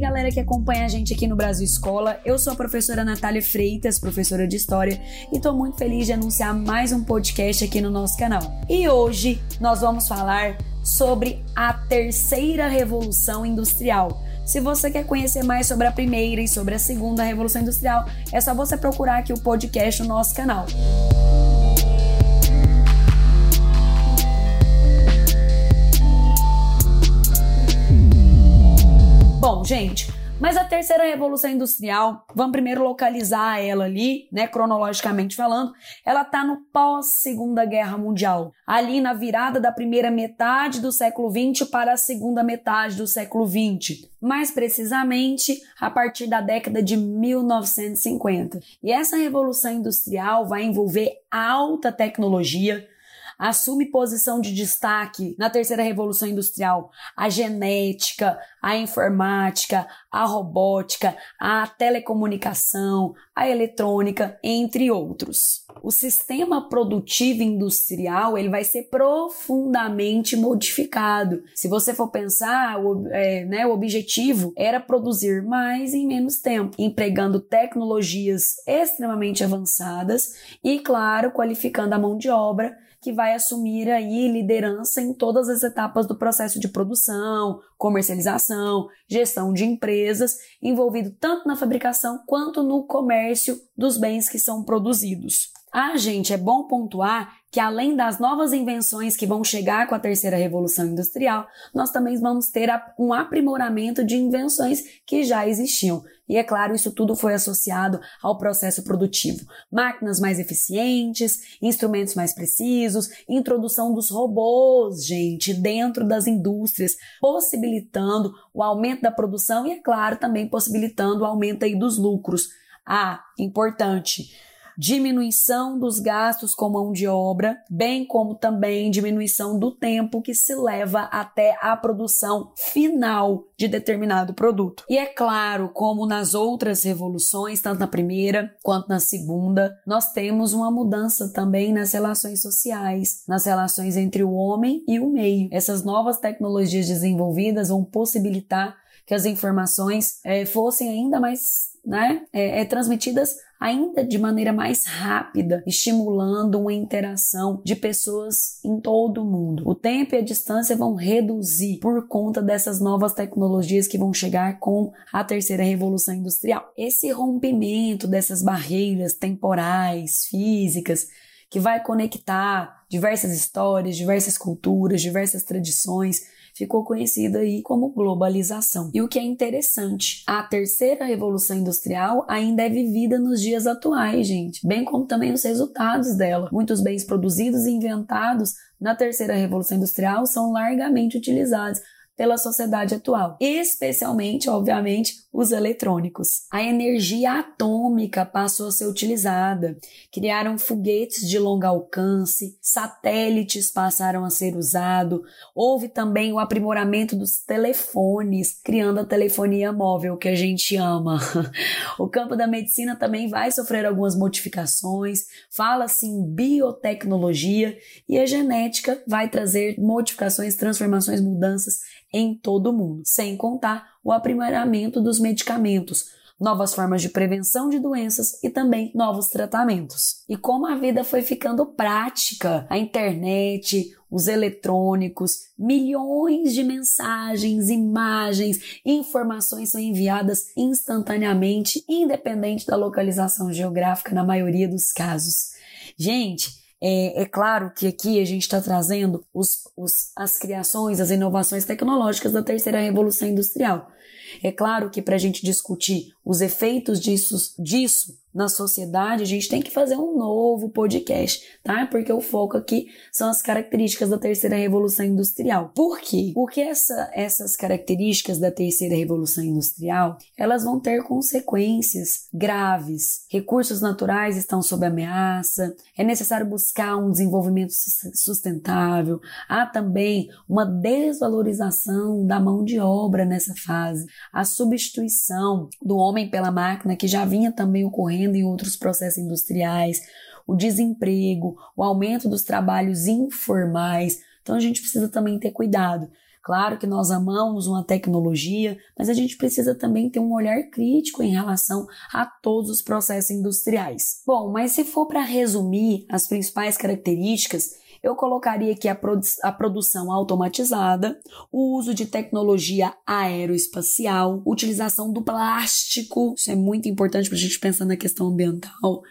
galera que acompanha a gente aqui no Brasil Escola. Eu sou a professora Natália Freitas, professora de História, e estou muito feliz de anunciar mais um podcast aqui no nosso canal. E hoje nós vamos falar sobre a terceira revolução industrial. Se você quer conhecer mais sobre a primeira e sobre a segunda revolução industrial, é só você procurar aqui o podcast no nosso canal. Gente, mas a terceira revolução industrial, vamos primeiro localizar ela ali, né, cronologicamente falando, ela tá no pós Segunda Guerra Mundial, ali na virada da primeira metade do século 20 para a segunda metade do século 20, mais precisamente a partir da década de 1950. E essa revolução industrial vai envolver alta tecnologia, assume posição de destaque na terceira revolução industrial a genética, a informática, a robótica, a telecomunicação, a eletrônica, entre outros. O sistema produtivo industrial ele vai ser profundamente modificado. Se você for pensar, o, é, né, o objetivo era produzir mais em menos tempo, empregando tecnologias extremamente avançadas e, claro, qualificando a mão de obra que vai assumir aí liderança em todas as etapas do processo de produção, comercialização, gestão de empresas, envolvido tanto na fabricação quanto no comércio dos bens que são produzidos. Ah, gente, é bom pontuar que além das novas invenções que vão chegar com a terceira revolução industrial, nós também vamos ter um aprimoramento de invenções que já existiam. E é claro, isso tudo foi associado ao processo produtivo. Máquinas mais eficientes, instrumentos mais precisos, introdução dos robôs, gente, dentro das indústrias, possibilitando o aumento da produção e, é claro, também possibilitando o aumento aí dos lucros. Ah, importante diminuição dos gastos com mão de obra, bem como também diminuição do tempo que se leva até a produção final de determinado produto. E é claro, como nas outras revoluções, tanto na primeira quanto na segunda, nós temos uma mudança também nas relações sociais, nas relações entre o homem e o meio. Essas novas tecnologias desenvolvidas vão possibilitar que as informações é, fossem ainda mais né, é, é, transmitidas ainda de maneira mais rápida, estimulando uma interação de pessoas em todo o mundo. O tempo e a distância vão reduzir por conta dessas novas tecnologias que vão chegar com a terceira revolução industrial. Esse rompimento dessas barreiras temporais, físicas, que vai conectar diversas histórias, diversas culturas, diversas tradições, ficou conhecida aí como globalização. E o que é interessante, a terceira revolução industrial ainda é vivida nos dias atuais, gente, bem como também os resultados dela. Muitos bens produzidos e inventados na terceira revolução industrial são largamente utilizados pela sociedade atual, especialmente, obviamente, os eletrônicos. A energia atômica passou a ser utilizada, criaram foguetes de longo alcance, satélites passaram a ser usados, houve também o aprimoramento dos telefones, criando a telefonia móvel que a gente ama. o campo da medicina também vai sofrer algumas modificações, fala-se em biotecnologia e a genética vai trazer modificações, transformações, mudanças em todo o mundo, sem contar o aprimoramento dos medicamentos, novas formas de prevenção de doenças e também novos tratamentos. E como a vida foi ficando prática, a internet, os eletrônicos, milhões de mensagens, imagens, informações são enviadas instantaneamente, independente da localização geográfica na maioria dos casos. Gente, é, é claro que aqui a gente está trazendo os, os, as criações, as inovações tecnológicas da terceira revolução industrial. É claro que para a gente discutir os efeitos disso, disso na sociedade, a gente tem que fazer um novo podcast, tá? Porque o foco aqui são as características da terceira revolução industrial. Por quê? Porque essa, essas características da terceira revolução industrial, elas vão ter consequências graves. Recursos naturais estão sob ameaça, é necessário buscar um desenvolvimento sustentável, há também uma desvalorização da mão de obra nessa fase, a substituição do homem pela máquina que já vinha também ocorrendo em outros processos industriais, o desemprego, o aumento dos trabalhos informais. Então a gente precisa também ter cuidado. Claro que nós amamos uma tecnologia, mas a gente precisa também ter um olhar crítico em relação a todos os processos industriais. Bom, mas se for para resumir as principais características, eu colocaria aqui a, produ a produção automatizada, o uso de tecnologia aeroespacial, utilização do plástico, isso é muito importante para a gente pensar na questão ambiental,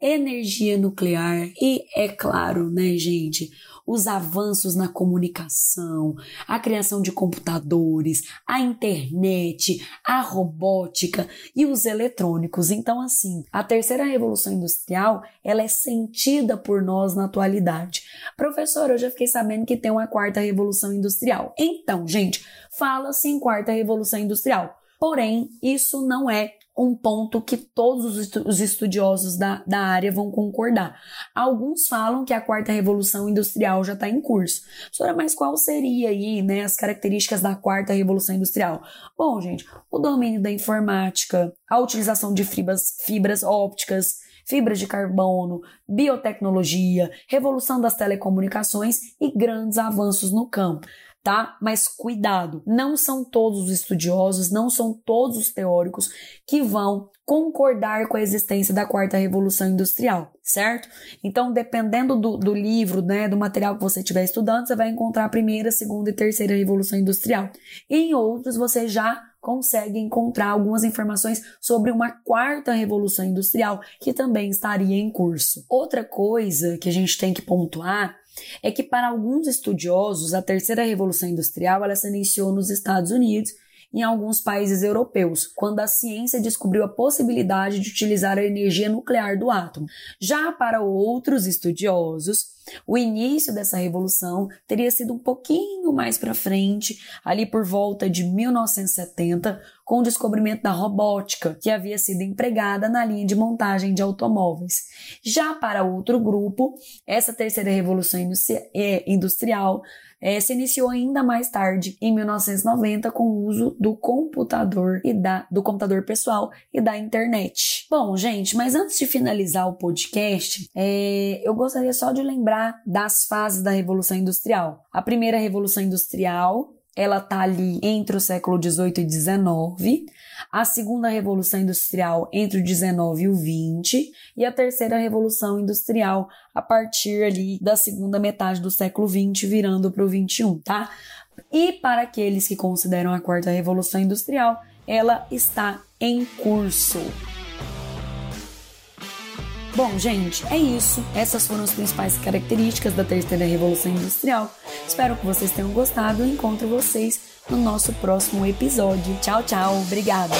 energia nuclear e, é claro, né, gente, os avanços na comunicação, a criação de computadores, a internet, a robótica e os eletrônicos. Então, assim, a terceira revolução industrial, ela é sentida por nós na atualidade. Professor, eu já fiquei sabendo que tem uma quarta revolução industrial. Então, gente, fala-se em quarta revolução industrial. Porém, isso não é um ponto que todos os estudiosos da, da área vão concordar. Alguns falam que a quarta revolução industrial já está em curso. Professora, mas qual seria aí né, as características da quarta revolução industrial? Bom, gente, o domínio da informática, a utilização de fibras, fibras ópticas, fibras de carbono, biotecnologia, revolução das telecomunicações e grandes avanços no campo tá? Mas cuidado, não são todos os estudiosos, não são todos os teóricos que vão concordar com a existência da quarta revolução industrial, certo? Então, dependendo do, do livro, né, do material que você estiver estudando, você vai encontrar a primeira, segunda e terceira revolução industrial. Em outros, você já consegue encontrar algumas informações sobre uma quarta revolução industrial que também estaria em curso. Outra coisa que a gente tem que pontuar é que para alguns estudiosos a terceira revolução industrial ela se iniciou nos Estados Unidos em alguns países europeus, quando a ciência descobriu a possibilidade de utilizar a energia nuclear do átomo. Já para outros estudiosos, o início dessa revolução teria sido um pouquinho mais para frente, ali por volta de 1970, com o descobrimento da robótica, que havia sido empregada na linha de montagem de automóveis. Já para outro grupo, essa terceira revolução é, industrial é, se iniciou ainda mais tarde, em 1990, com o uso do computador e da, do computador pessoal e da internet. Bom, gente, mas antes de finalizar o podcast, é, eu gostaria só de lembrar das fases da Revolução Industrial. A primeira Revolução Industrial, ela tá ali entre o século 18 e 19, a segunda revolução industrial entre o 19 e o 20 e a terceira revolução industrial a partir ali da segunda metade do século 20 virando para o 21, tá? E para aqueles que consideram a quarta revolução industrial, ela está em curso. Bom, gente, é isso. Essas foram as principais características da terceira revolução industrial. Espero que vocês tenham gostado e encontro vocês no nosso próximo episódio. Tchau, tchau. Obrigada.